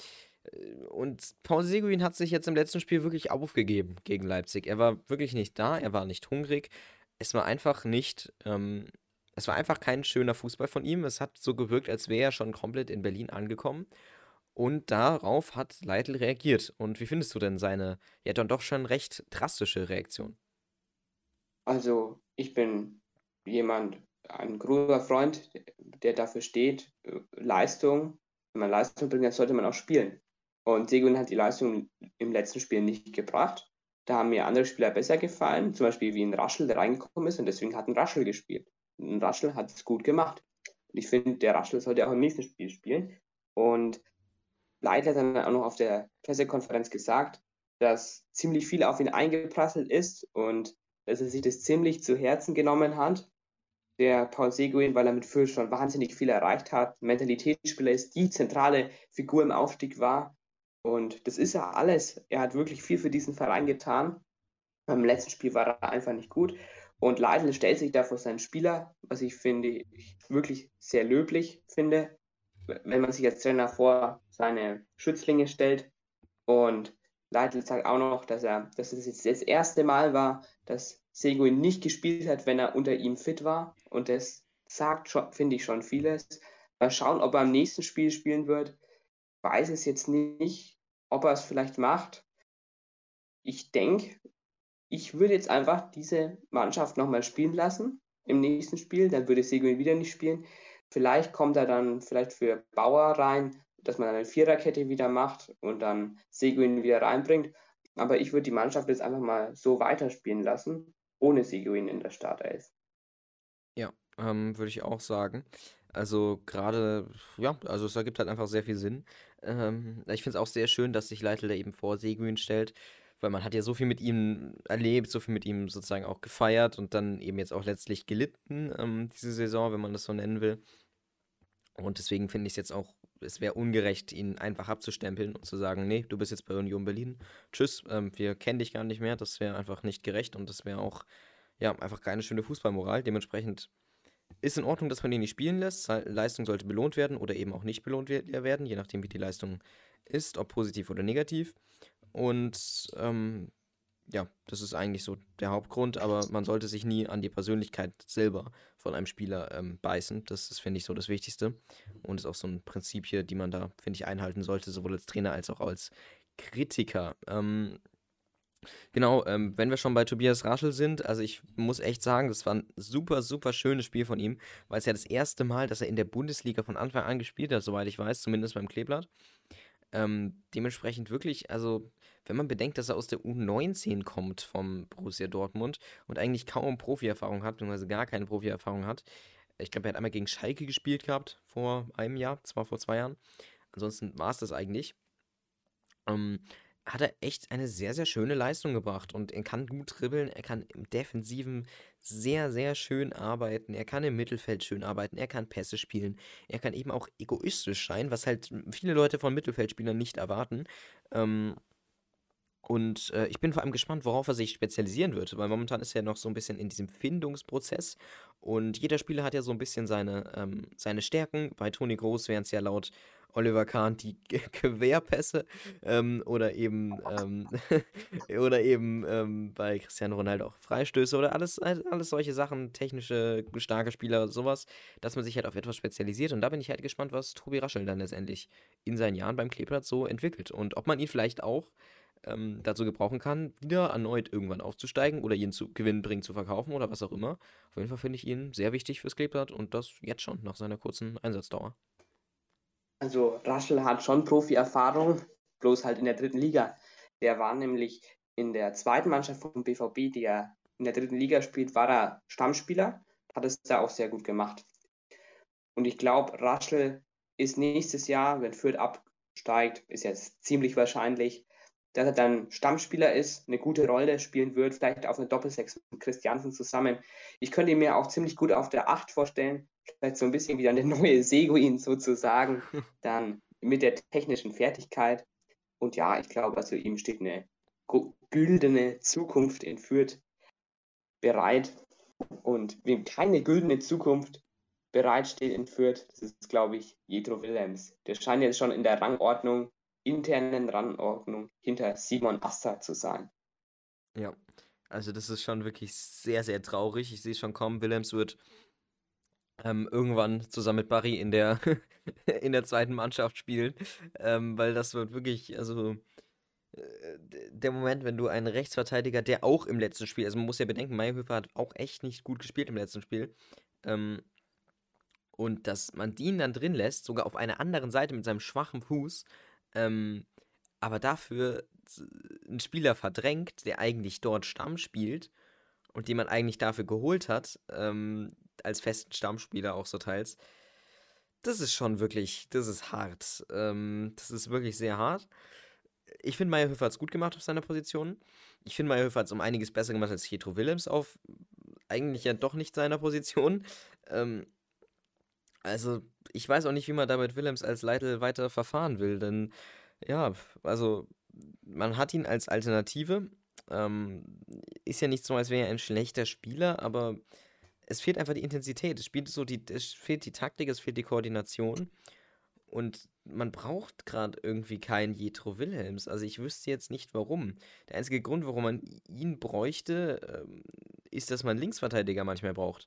äh, und Paul Seguin hat sich jetzt im letzten Spiel wirklich aufgegeben gegen Leipzig. Er war wirklich nicht da, er war nicht hungrig. Es war einfach nicht, ähm, es war einfach kein schöner Fußball von ihm. Es hat so gewirkt, als wäre er schon komplett in Berlin angekommen. Und darauf hat Leitl reagiert. Und wie findest du denn seine, ja dann doch schon recht drastische Reaktion? Also, ich bin jemand, ein großer Freund, der dafür steht, äh, Leistung. Wenn man Leistung bringt, dann sollte man auch spielen. Und Segun hat die Leistung im letzten Spiel nicht gebracht. Da haben mir andere Spieler besser gefallen, zum Beispiel wie ein Raschel, der reingekommen ist und deswegen hat ein Raschel gespielt. Ein Raschel hat es gut gemacht. Und ich finde, der Raschel sollte auch im nächsten Spiel spielen. Und Leiter hat dann auch noch auf der Pressekonferenz gesagt, dass ziemlich viel auf ihn eingeprasselt ist und dass er sich das ziemlich zu Herzen genommen hat. Der Paul Seguin, weil er mit Fürth schon wahnsinnig viel erreicht hat, Mentalitätsspieler ist, die zentrale Figur im Aufstieg war. Und das ist ja alles. Er hat wirklich viel für diesen Verein getan. Beim letzten Spiel war er einfach nicht gut. Und Leitl stellt sich da vor seinen Spieler, was ich finde, ich wirklich sehr löblich finde wenn man sich als Trainer vor seine Schützlinge stellt. Und Leitl sagt auch noch, dass er, dass es jetzt das erste Mal war, dass Seguin nicht gespielt hat, wenn er unter ihm fit war. Und das sagt finde ich, schon vieles. Mal schauen, ob er am nächsten Spiel spielen wird. Weiß es jetzt nicht, ob er es vielleicht macht. Ich denke, ich würde jetzt einfach diese Mannschaft nochmal spielen lassen im nächsten Spiel. Dann würde Seguin wieder nicht spielen. Vielleicht kommt er dann vielleicht für Bauer rein, dass man eine Viererkette wieder macht und dann Seguin wieder reinbringt. Aber ich würde die Mannschaft jetzt einfach mal so weiterspielen lassen, ohne Seguin in der Startelf. Ja, ähm, würde ich auch sagen. Also gerade, ja, also es ergibt halt einfach sehr viel Sinn. Ähm, ich finde es auch sehr schön, dass sich Leitl da eben vor Seguin stellt, weil man hat ja so viel mit ihm erlebt, so viel mit ihm sozusagen auch gefeiert und dann eben jetzt auch letztlich gelitten, ähm, diese Saison, wenn man das so nennen will. Und deswegen finde ich es jetzt auch, es wäre ungerecht, ihn einfach abzustempeln und zu sagen, nee, du bist jetzt bei Union Berlin, tschüss, ähm, wir kennen dich gar nicht mehr. Das wäre einfach nicht gerecht und das wäre auch, ja, einfach keine schöne Fußballmoral. Dementsprechend ist in Ordnung, dass man ihn nicht spielen lässt. Leistung sollte belohnt werden oder eben auch nicht belohnt werden, je nachdem, wie die Leistung ist, ob positiv oder negativ. Und ähm, ja, das ist eigentlich so der Hauptgrund, aber man sollte sich nie an die Persönlichkeit selber von einem Spieler ähm, beißen. Das ist, finde ich, so das Wichtigste. Und ist auch so ein Prinzip hier, die man da, finde ich, einhalten sollte, sowohl als Trainer als auch als Kritiker. Ähm, genau, ähm, wenn wir schon bei Tobias Raschel sind, also ich muss echt sagen, das war ein super, super schönes Spiel von ihm, weil es ja das erste Mal, dass er in der Bundesliga von Anfang an gespielt hat, soweit ich weiß, zumindest beim Kleeblatt. Ähm, dementsprechend wirklich, also wenn man bedenkt, dass er aus der U19 kommt vom Borussia Dortmund und eigentlich kaum Profi-Erfahrung hat, beziehungsweise gar keine Profi-Erfahrung hat. Ich glaube, er hat einmal gegen Schalke gespielt gehabt vor einem Jahr, zwar vor zwei Jahren. Ansonsten war es das eigentlich. Ähm, hat er echt eine sehr, sehr schöne Leistung gebracht und er kann gut dribbeln, er kann im Defensiven sehr, sehr schön arbeiten, er kann im Mittelfeld schön arbeiten, er kann Pässe spielen, er kann eben auch egoistisch sein, was halt viele Leute von Mittelfeldspielern nicht erwarten. Ähm, und äh, ich bin vor allem gespannt, worauf er sich spezialisieren wird, weil momentan ist er noch so ein bisschen in diesem Findungsprozess. Und jeder Spieler hat ja so ein bisschen seine, ähm, seine Stärken. Bei Toni Groß wären es ja laut Oliver Kahn die Querpässe ähm, oder eben ähm, oder eben ähm, bei Cristiano Ronaldo auch Freistöße oder alles, alles solche Sachen, technische, starke Spieler, sowas, dass man sich halt auf etwas spezialisiert. Und da bin ich halt gespannt, was Tobi Raschel dann letztendlich in seinen Jahren beim Kleeblatt so entwickelt. Und ob man ihn vielleicht auch ähm, dazu gebrauchen kann, wieder erneut irgendwann aufzusteigen oder ihn zu gewinnbringend zu verkaufen oder was auch immer. Auf jeden Fall finde ich ihn sehr wichtig fürs Kleeblatt und das jetzt schon nach seiner kurzen Einsatzdauer. Also Raschel hat schon Profi-Erfahrung, bloß halt in der dritten Liga. Der war nämlich in der zweiten Mannschaft vom BVB, die er in der dritten Liga spielt, war er Stammspieler, hat es da auch sehr gut gemacht. Und ich glaube, Raschel ist nächstes Jahr, wenn Fürth absteigt, ist jetzt ziemlich wahrscheinlich, dass er dann Stammspieler ist, eine gute Rolle spielen wird, vielleicht auf eine Doppelsechs mit Christiansen zusammen. Ich könnte ihn mir auch ziemlich gut auf der Acht vorstellen, vielleicht so ein bisschen wie dann der neue Seguin sozusagen, dann mit der technischen Fertigkeit. Und ja, ich glaube, also ihm steht eine güldene Zukunft in Fürth bereit. Und wem keine güldene Zukunft bereitsteht in Fürth, das ist, glaube ich, Jetro Wilhelms. Der scheint jetzt schon in der Rangordnung internen Rangordnung hinter Simon Assa zu sein. Ja, also das ist schon wirklich sehr, sehr traurig. Ich sehe schon kommen, Willems wird ähm, irgendwann zusammen mit Barry in der, in der zweiten Mannschaft spielen, ähm, weil das wird wirklich, also äh, der Moment, wenn du einen Rechtsverteidiger, der auch im letzten Spiel, also man muss ja bedenken, Meyerhöfer hat auch echt nicht gut gespielt im letzten Spiel, ähm, und dass man den dann drin lässt, sogar auf einer anderen Seite mit seinem schwachen Fuß, ähm, aber dafür einen Spieler verdrängt, der eigentlich dort Stamm spielt und den man eigentlich dafür geholt hat, ähm, als festen Stammspieler auch so teils. Das ist schon wirklich, das ist hart. Ähm, das ist wirklich sehr hart. Ich finde, Meyerhöfer hat es gut gemacht auf seiner Position. Ich finde, Meyerhöfer hat es um einiges besser gemacht als Pietro Willems auf eigentlich ja doch nicht seiner Position. Ähm, also, ich weiß auch nicht, wie man da mit Willems als Leitl weiter verfahren will, denn ja, also man hat ihn als Alternative. Ähm, ist ja nicht so, als wäre er ein schlechter Spieler, aber es fehlt einfach die Intensität. Es, spielt so die, es fehlt die Taktik, es fehlt die Koordination. Und man braucht gerade irgendwie keinen Jetro Wilhelms. Also ich wüsste jetzt nicht warum. Der einzige Grund, warum man ihn bräuchte, ähm, ist, dass man Linksverteidiger manchmal braucht.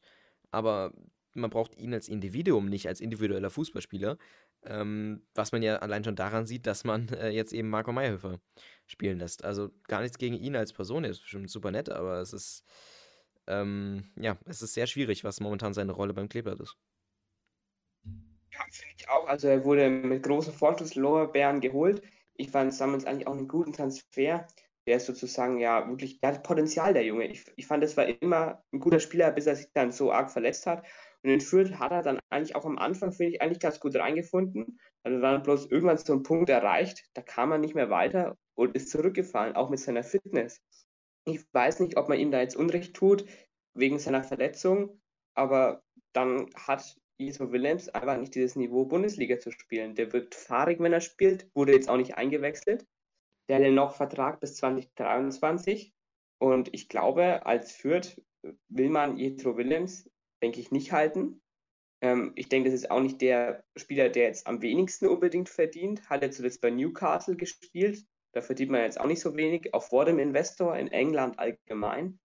Aber man braucht ihn als Individuum, nicht als individueller Fußballspieler. Ähm, was man ja allein schon daran sieht, dass man äh, jetzt eben Marco Meyerhöfer spielen lässt. Also gar nichts gegen ihn als Person, er ist bestimmt super nett, aber es ist, ähm, ja, es ist sehr schwierig, was momentan seine Rolle beim Kleeblatt ist. Ja, finde ich auch. Also er wurde mit großen Forschungslorbeeren geholt. Ich fand es damals eigentlich auch einen guten Transfer. Der ist sozusagen ja wirklich, der hat Potenzial, der Junge. Ich, ich fand, es war immer ein guter Spieler, bis er sich dann so arg verletzt hat. Und in Fürth hat er dann eigentlich auch am Anfang, finde ich, eigentlich ganz gut reingefunden. Also dann bloß irgendwann so einen Punkt erreicht, da kam er nicht mehr weiter und ist zurückgefallen, auch mit seiner Fitness. Ich weiß nicht, ob man ihm da jetzt Unrecht tut, wegen seiner Verletzung, aber dann hat Iso Willems einfach nicht dieses Niveau, Bundesliga zu spielen. Der wirkt fahrig, wenn er spielt, wurde jetzt auch nicht eingewechselt. Der hat noch Vertrag bis 2023 und ich glaube, als Fürth will man Jethro Willems denke ich, nicht halten. Ähm, ich denke, das ist auch nicht der Spieler, der jetzt am wenigsten unbedingt verdient. Hat er zuletzt bei Newcastle gespielt. Da verdient man jetzt auch nicht so wenig, auch vor dem Investor in England allgemein.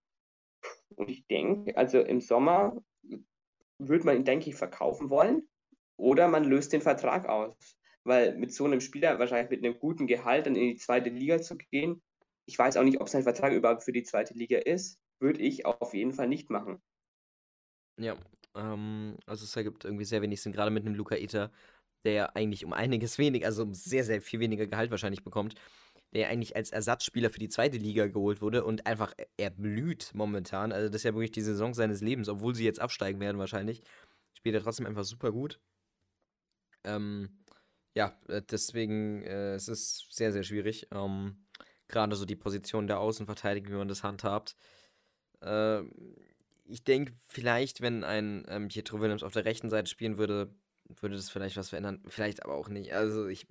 Und ich denke, also im Sommer würde man ihn, denke ich, verkaufen wollen. Oder man löst den Vertrag aus. Weil mit so einem Spieler, wahrscheinlich mit einem guten Gehalt, dann in die zweite Liga zu gehen, ich weiß auch nicht, ob sein Vertrag überhaupt für die zweite Liga ist, würde ich auf jeden Fall nicht machen. Ja, ähm, also es ergibt irgendwie sehr wenig Sinn, gerade mit einem Luca Ita, der eigentlich um einiges weniger, also um sehr, sehr viel weniger Gehalt wahrscheinlich bekommt, der eigentlich als Ersatzspieler für die zweite Liga geholt wurde und einfach, er blüht momentan. Also das ist ja wirklich die Saison seines Lebens, obwohl sie jetzt absteigen werden wahrscheinlich. Spielt er trotzdem einfach super gut. Ähm, ja, äh, deswegen, äh, es ist sehr, sehr schwierig. Ähm, gerade so die Position der Außenverteidigung, wie man das handhabt. Äh, ich denke, vielleicht, wenn ein ähm, Pietro Williams auf der rechten Seite spielen würde, würde das vielleicht was verändern. Vielleicht aber auch nicht. Also ich,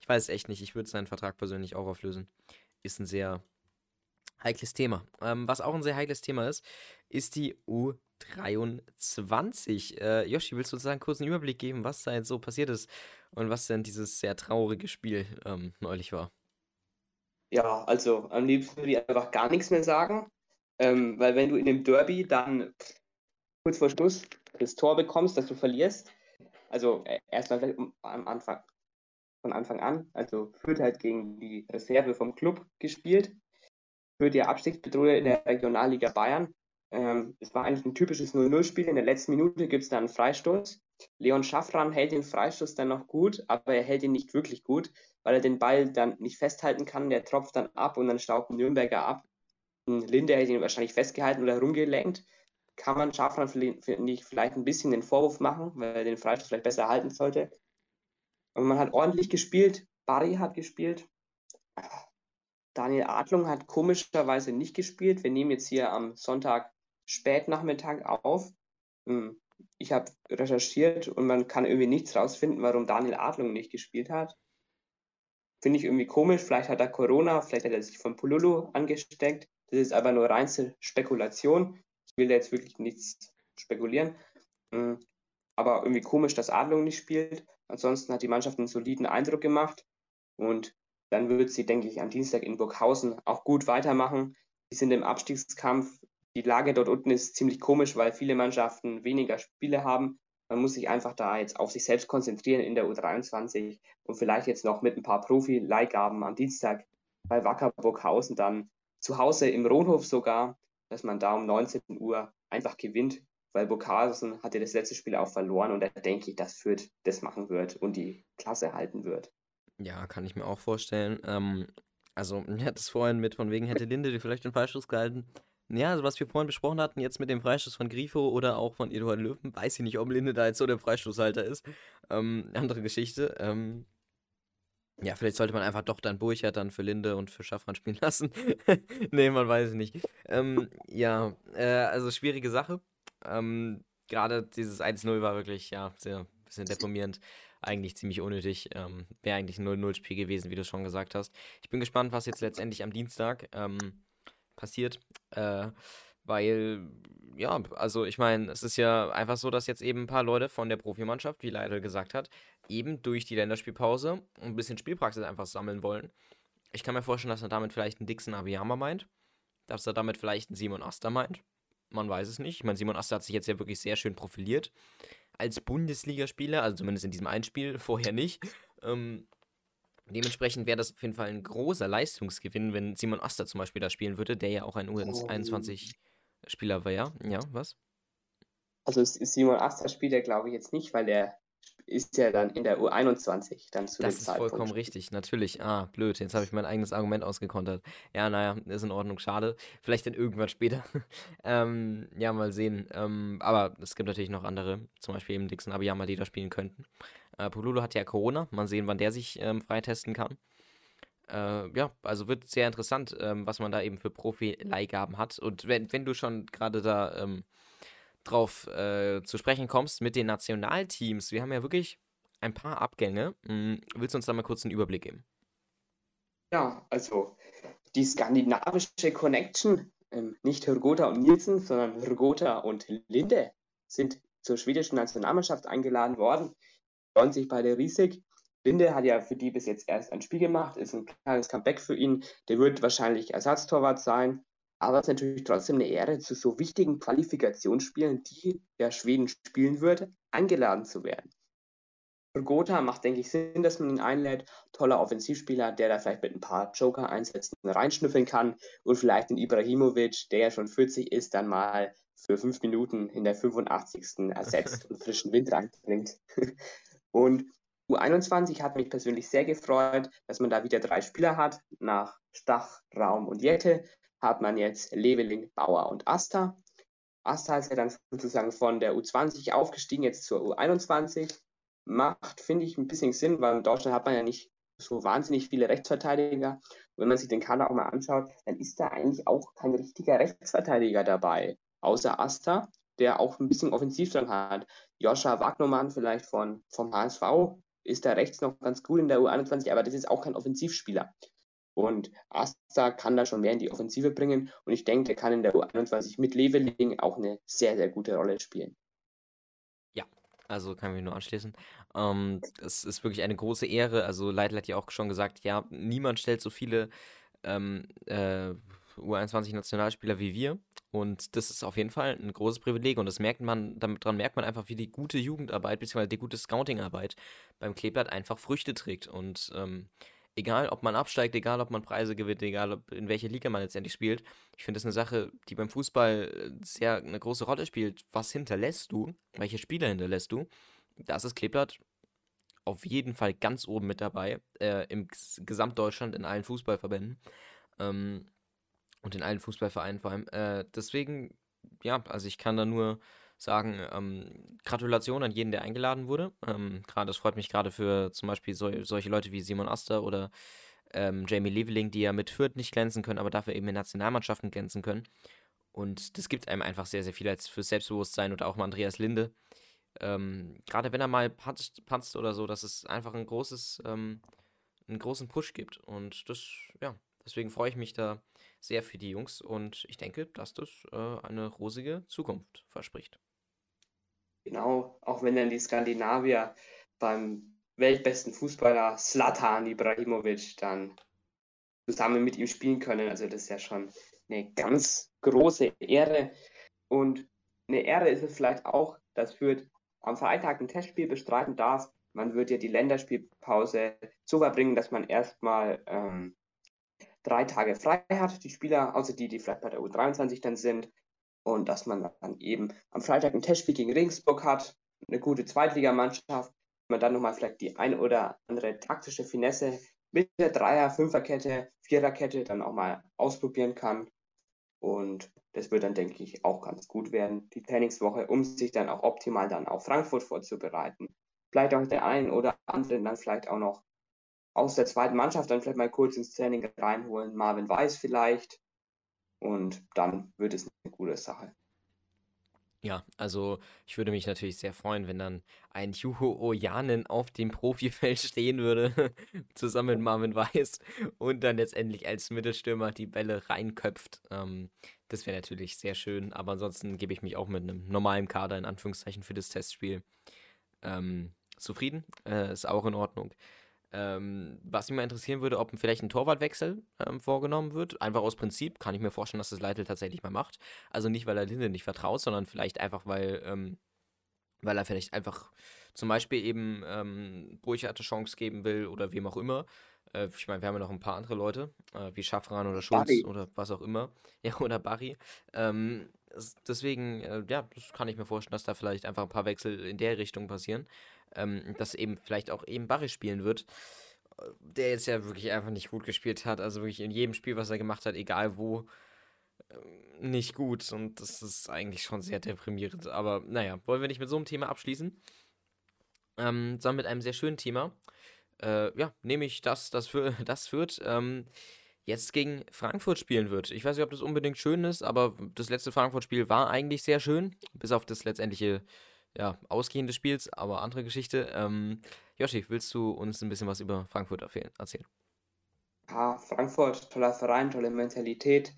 ich weiß es echt nicht. Ich würde seinen Vertrag persönlich auch auflösen. Ist ein sehr heikles Thema. Ähm, was auch ein sehr heikles Thema ist, ist die U23. Äh, Yoshi, willst du uns einen kurzen Überblick geben, was da jetzt so passiert ist und was denn dieses sehr traurige Spiel ähm, neulich war? Ja, also am liebsten würde ich einfach gar nichts mehr sagen. Ähm, weil wenn du in dem Derby dann kurz vor Schluss das Tor bekommst, dass du verlierst, also äh, erstmal am Anfang, von Anfang an, also führt halt gegen die Reserve vom Club gespielt, für die Abstiegsbedrohung in der Regionalliga Bayern. Ähm, es war eigentlich ein typisches 0-0-Spiel. In der letzten Minute gibt es dann einen Freistoß. Leon Schaffran hält den Freistoß dann noch gut, aber er hält ihn nicht wirklich gut, weil er den Ball dann nicht festhalten kann. Der tropft dann ab und dann staubt Nürnberger ab. Linde hätte ihn wahrscheinlich festgehalten oder rumgelenkt. Kann man Schafran, vielleicht ein bisschen den Vorwurf machen, weil er den Freistoß vielleicht besser halten sollte. Aber man hat ordentlich gespielt. Barry hat gespielt. Daniel Adlung hat komischerweise nicht gespielt. Wir nehmen jetzt hier am Sonntag Spätnachmittag auf. Hm, ich habe recherchiert und man kann irgendwie nichts rausfinden, warum Daniel Adlung nicht gespielt hat. Finde ich irgendwie komisch. Vielleicht hat er Corona, vielleicht hat er sich von Pululu angesteckt. Das ist aber nur reinste Spekulation. Ich will da jetzt wirklich nichts spekulieren. Hm, aber irgendwie komisch, dass Adlung nicht spielt. Ansonsten hat die Mannschaft einen soliden Eindruck gemacht. Und dann wird sie, denke ich, am Dienstag in Burghausen auch gut weitermachen. Die sind im Abstiegskampf. Die Lage dort unten ist ziemlich komisch, weil viele Mannschaften weniger Spiele haben. Man muss sich einfach da jetzt auf sich selbst konzentrieren in der U23 und vielleicht jetzt noch mit ein paar Profi-Leihgaben am Dienstag bei Wacker Burghausen dann zu Hause im Rohnhof sogar, dass man da um 19 Uhr einfach gewinnt, weil Burghausen hatte das letzte Spiel auch verloren und da denke ich, dass Fürth das machen wird und die Klasse halten wird. Ja, kann ich mir auch vorstellen. Ähm, also, ich hatte es vorhin mit, von wegen hätte Linde dir vielleicht den Freistoß gehalten. Ja, also was wir vorhin besprochen hatten, jetzt mit dem Freistoß von Grifo oder auch von Eduard Löwen, weiß ich nicht, ob Linde da jetzt so der Freistoßhalter ist. Ähm, andere Geschichte. Ähm, ja, vielleicht sollte man einfach doch dann Burchard dann für Linde und für Schaffran spielen lassen. nee, man weiß es nicht. Ähm, ja, äh, also schwierige Sache. Ähm, Gerade dieses 1-0 war wirklich, ja, sehr bisschen deprimierend. Eigentlich ziemlich unnötig. Ähm, Wäre eigentlich ein 0-0-Spiel gewesen, wie du schon gesagt hast. Ich bin gespannt, was jetzt letztendlich am Dienstag ähm, passiert. Äh, weil, ja, also ich meine, es ist ja einfach so, dass jetzt eben ein paar Leute von der Profimannschaft, wie Leidl gesagt hat, eben durch die Länderspielpause ein bisschen Spielpraxis einfach sammeln wollen. Ich kann mir vorstellen, dass er damit vielleicht einen Dixon Abiyama meint, dass er damit vielleicht einen Simon Aster meint. Man weiß es nicht. Ich meine, Simon Aster hat sich jetzt ja wirklich sehr schön profiliert. als Bundesligaspieler, also zumindest in diesem Einspiel, vorher nicht. Ähm, dementsprechend wäre das auf jeden Fall ein großer Leistungsgewinn, wenn Simon Oster zum Beispiel da spielen würde, der ja auch ein U21-Spieler war, ja? Ja, was? Also Simon Oster spielt er, glaube ich, jetzt nicht, weil er ist ja dann in der U21 dann zu Das dem ist Zeitpunkt. vollkommen richtig, natürlich. Ah, blöd, jetzt habe ich mein eigenes Argument ausgekontert. Ja, naja, ist in Ordnung, schade. Vielleicht dann irgendwann später. ähm, ja, mal sehen. Ähm, aber es gibt natürlich noch andere, zum Beispiel eben Dixon Abiyama, die da spielen könnten. Äh, Pululu hat ja Corona, mal sehen, wann der sich ähm, freitesten kann. Äh, ja, also wird sehr interessant, ähm, was man da eben für Profi-Leihgaben hat. Und wenn, wenn du schon gerade da ähm, drauf äh, zu sprechen kommst mit den Nationalteams. Wir haben ja wirklich ein paar Abgänge. Hm, willst du uns da mal kurz einen Überblick geben? Ja, also die skandinavische Connection, ähm, nicht Hurgota und Nielsen, sondern Hurgota und Linde sind zur schwedischen Nationalmannschaft eingeladen worden. Freuen sich beide riesig. Linde hat ja für die bis jetzt erst ein Spiel gemacht, ist ein kleines Comeback für ihn. Der wird wahrscheinlich Ersatztorwart sein. Aber es ist natürlich trotzdem eine Ehre, zu so wichtigen Qualifikationsspielen, die der Schweden spielen würde, eingeladen zu werden. Für Gotha macht, denke ich, Sinn, dass man ihn einlädt. Toller Offensivspieler, der da vielleicht mit ein paar Joker-Einsätzen reinschnüffeln kann und vielleicht den Ibrahimovic, der ja schon 40 ist, dann mal für fünf Minuten in der 85. ersetzt und frischen Wind reinbringt. und U21 hat mich persönlich sehr gefreut, dass man da wieder drei Spieler hat, nach Stach, Raum und Jette hat man jetzt Leveling, Bauer und Asta. Asta ist ja dann sozusagen von der U20 aufgestiegen, jetzt zur U21. Macht, finde ich, ein bisschen Sinn, weil in Deutschland hat man ja nicht so wahnsinnig viele Rechtsverteidiger. Und wenn man sich den Kader auch mal anschaut, dann ist da eigentlich auch kein richtiger Rechtsverteidiger dabei, außer Asta, der auch ein bisschen offensiv dran hat. Joscha Wagnermann vielleicht von, vom HSV ist da rechts noch ganz gut in der U21, aber das ist auch kein Offensivspieler. Und Asta kann da schon mehr in die Offensive bringen. Und ich denke, der kann in der U21 mit Leveling auch eine sehr, sehr gute Rolle spielen. Ja, also kann ich nur anschließen. Ähm, es ist wirklich eine große Ehre. Also Leitl hat ja auch schon gesagt, ja, niemand stellt so viele ähm, äh, U21-Nationalspieler wie wir. Und das ist auf jeden Fall ein großes Privileg. Und das merkt man, daran merkt man einfach, wie die gute Jugendarbeit bzw. die gute Scoutingarbeit beim Kleeblatt einfach Früchte trägt. Und ähm, egal ob man absteigt, egal ob man Preise gewinnt, egal ob in welche Liga man letztendlich spielt. Ich finde das eine Sache, die beim Fußball äh, sehr eine große Rolle spielt. Was hinterlässt du? Welche Spieler hinterlässt du? Das ist Kleeblatt auf jeden Fall ganz oben mit dabei, äh, im Gesamtdeutschland, in allen Fußballverbänden ähm, und in allen Fußballvereinen vor allem. Äh, deswegen, ja, also ich kann da nur sagen, ähm, Gratulation an jeden, der eingeladen wurde. Ähm, gerade, das freut mich gerade für zum Beispiel so, solche Leute wie Simon Aster oder ähm, Jamie Leveling, die ja mit Fürth nicht glänzen können, aber dafür eben in Nationalmannschaften glänzen können. Und das gibt einem einfach sehr, sehr viel für Selbstbewusstsein oder auch mal Andreas Linde. Ähm, gerade wenn er mal patzt, patzt, oder so, dass es einfach ein großes, ähm, einen großen Push gibt. Und das, ja, deswegen freue ich mich da sehr für die Jungs und ich denke, dass das äh, eine rosige Zukunft verspricht. Genau, auch wenn dann die Skandinavier beim weltbesten Fußballer Slatan Ibrahimovic dann zusammen mit ihm spielen können. Also das ist ja schon eine ganz große Ehre. Und eine Ehre ist es vielleicht auch, dass Fürth am Freitag ein Testspiel bestreiten darf. Man wird ja die Länderspielpause so verbringen, dass man erstmal ähm, drei Tage frei hat, die Spieler, außer die, die vielleicht bei der U23 dann sind, und dass man dann eben am Freitag ein Testspiel gegen Regensburg hat, eine gute Zweitligamannschaft, man dann nochmal vielleicht die ein oder andere taktische Finesse mit der Dreier-, Fünferkette, Viererkette dann auch mal ausprobieren kann. Und das wird dann, denke ich, auch ganz gut werden, die Trainingswoche, um sich dann auch optimal dann auf Frankfurt vorzubereiten. Vielleicht auch der ein oder andere dann vielleicht auch noch aus der zweiten Mannschaft dann vielleicht mal kurz ins Training reinholen, Marvin Weiß vielleicht, und dann wird es eine gute Sache. Ja, also ich würde mich natürlich sehr freuen, wenn dann ein Juho Ojanen auf dem Profifeld stehen würde, zusammen mit Marvin Weiß und dann letztendlich als Mittelstürmer die Bälle reinköpft. Ähm, das wäre natürlich sehr schön, aber ansonsten gebe ich mich auch mit einem normalen Kader in Anführungszeichen für das Testspiel ähm, zufrieden. Äh, ist auch in Ordnung. Ähm, was mich mal interessieren würde, ob vielleicht ein Torwartwechsel ähm, vorgenommen wird. Einfach aus Prinzip kann ich mir vorstellen, dass das Leitl tatsächlich mal macht. Also nicht, weil er Linde nicht vertraut, sondern vielleicht einfach, weil ähm, weil er vielleicht einfach zum Beispiel eben ähm, Burchard eine Chance geben will oder wem auch immer. Äh, ich meine, wir haben ja noch ein paar andere Leute, äh, wie Schaffran oder Schulz Barry. oder was auch immer. Ja, oder Barry. Ähm, deswegen, äh, ja, das kann ich mir vorstellen, dass da vielleicht einfach ein paar Wechsel in der Richtung passieren. Ähm, dass eben vielleicht auch eben Barry spielen wird, der jetzt ja wirklich einfach nicht gut gespielt hat. Also wirklich in jedem Spiel, was er gemacht hat, egal wo, ähm, nicht gut. Und das ist eigentlich schon sehr deprimierend. Aber naja, wollen wir nicht mit so einem Thema abschließen, ähm, sondern mit einem sehr schönen Thema. Äh, ja, nämlich das, das, für, das Fürth ähm, jetzt gegen Frankfurt spielen wird. Ich weiß nicht, ob das unbedingt schön ist, aber das letzte Frankfurt-Spiel war eigentlich sehr schön, bis auf das letztendliche ja, Ausgehen des Spiels, aber andere Geschichte. Ähm, Joshi, willst du uns ein bisschen was über Frankfurt erzählen? Ja, Frankfurt, toller Verein, tolle Mentalität.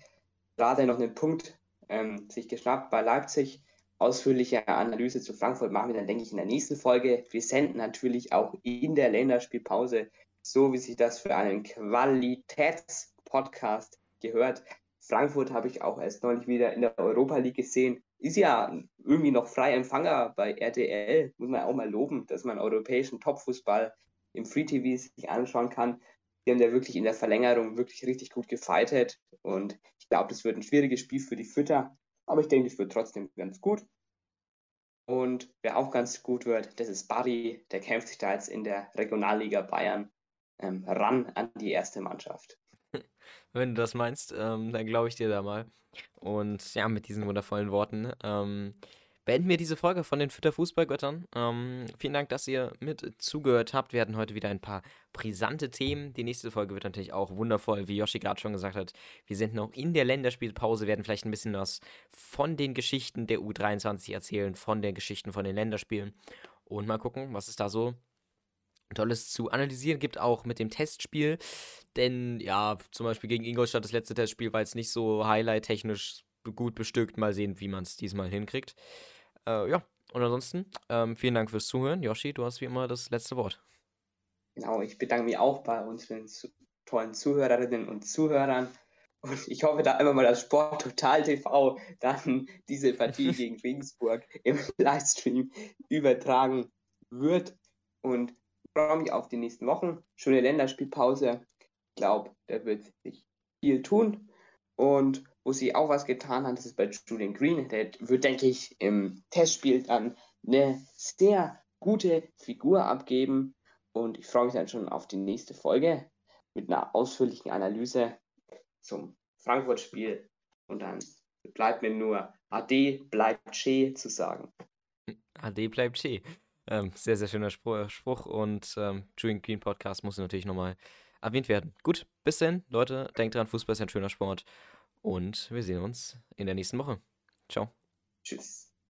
Gerade noch einen Punkt ähm, sich geschnappt bei Leipzig. Ausführliche Analyse zu Frankfurt machen wir dann, denke ich, in der nächsten Folge. Wir senden natürlich auch in der Länderspielpause, so wie sich das für einen Qualitätspodcast gehört. Frankfurt habe ich auch erst neulich wieder in der Europa League gesehen. Ist ja irgendwie noch frei Empfänger bei RTL. Muss man auch mal loben, dass man europäischen Topfußball im Free TV sich anschauen kann. Die haben ja wirklich in der Verlängerung wirklich richtig gut gefightet. Und ich glaube, das wird ein schwieriges Spiel für die Fütter. Aber ich denke, es wird trotzdem ganz gut. Und wer auch ganz gut wird, das ist Barry. Der kämpft sich da jetzt in der Regionalliga Bayern ähm, ran an die erste Mannschaft. Wenn du das meinst, ähm, dann glaube ich dir da mal. Und ja, mit diesen wundervollen Worten ähm, beenden wir diese Folge von den Fütter Fußballgöttern. Ähm, vielen Dank, dass ihr mit zugehört habt. Wir hatten heute wieder ein paar brisante Themen. Die nächste Folge wird natürlich auch wundervoll, wie Yoshi gerade schon gesagt hat. Wir sind noch in der Länderspielpause, werden vielleicht ein bisschen was von den Geschichten der U23 erzählen, von den Geschichten von den Länderspielen. Und mal gucken, was es da so Tolles zu analysieren gibt, auch mit dem Testspiel. Denn ja, zum Beispiel gegen Ingolstadt, das letzte Testspiel war jetzt nicht so highlight-technisch gut bestückt. Mal sehen, wie man es diesmal hinkriegt. Äh, ja, und ansonsten, ähm, vielen Dank fürs Zuhören. Yoshi, du hast wie immer das letzte Wort. Genau, ich bedanke mich auch bei unseren zu tollen Zuhörerinnen und Zuhörern. Und ich hoffe da immer mal, dass Sport Total TV dann diese Partie gegen Regensburg im Livestream übertragen wird. Und freue mich auf die nächsten Wochen. Schöne Länderspielpause. Ich glaube, da wird sich viel tun. Und wo sie auch was getan hat, das ist bei Julian Green. Der wird, denke ich, im Testspiel dann eine sehr gute Figur abgeben. Und ich freue mich dann schon auf die nächste Folge mit einer ausführlichen Analyse zum Frankfurt-Spiel. Und dann bleibt mir nur Ade, bleibt Che zu sagen. AD bleibt Che. Ähm, sehr, sehr schöner Spruch, Spruch und ähm, Julian Green Podcast muss natürlich nochmal erwähnt werden. Gut, bis dann, Leute. Denkt dran, Fußball ist ein schöner Sport. Und wir sehen uns in der nächsten Woche. Ciao. Tschüss.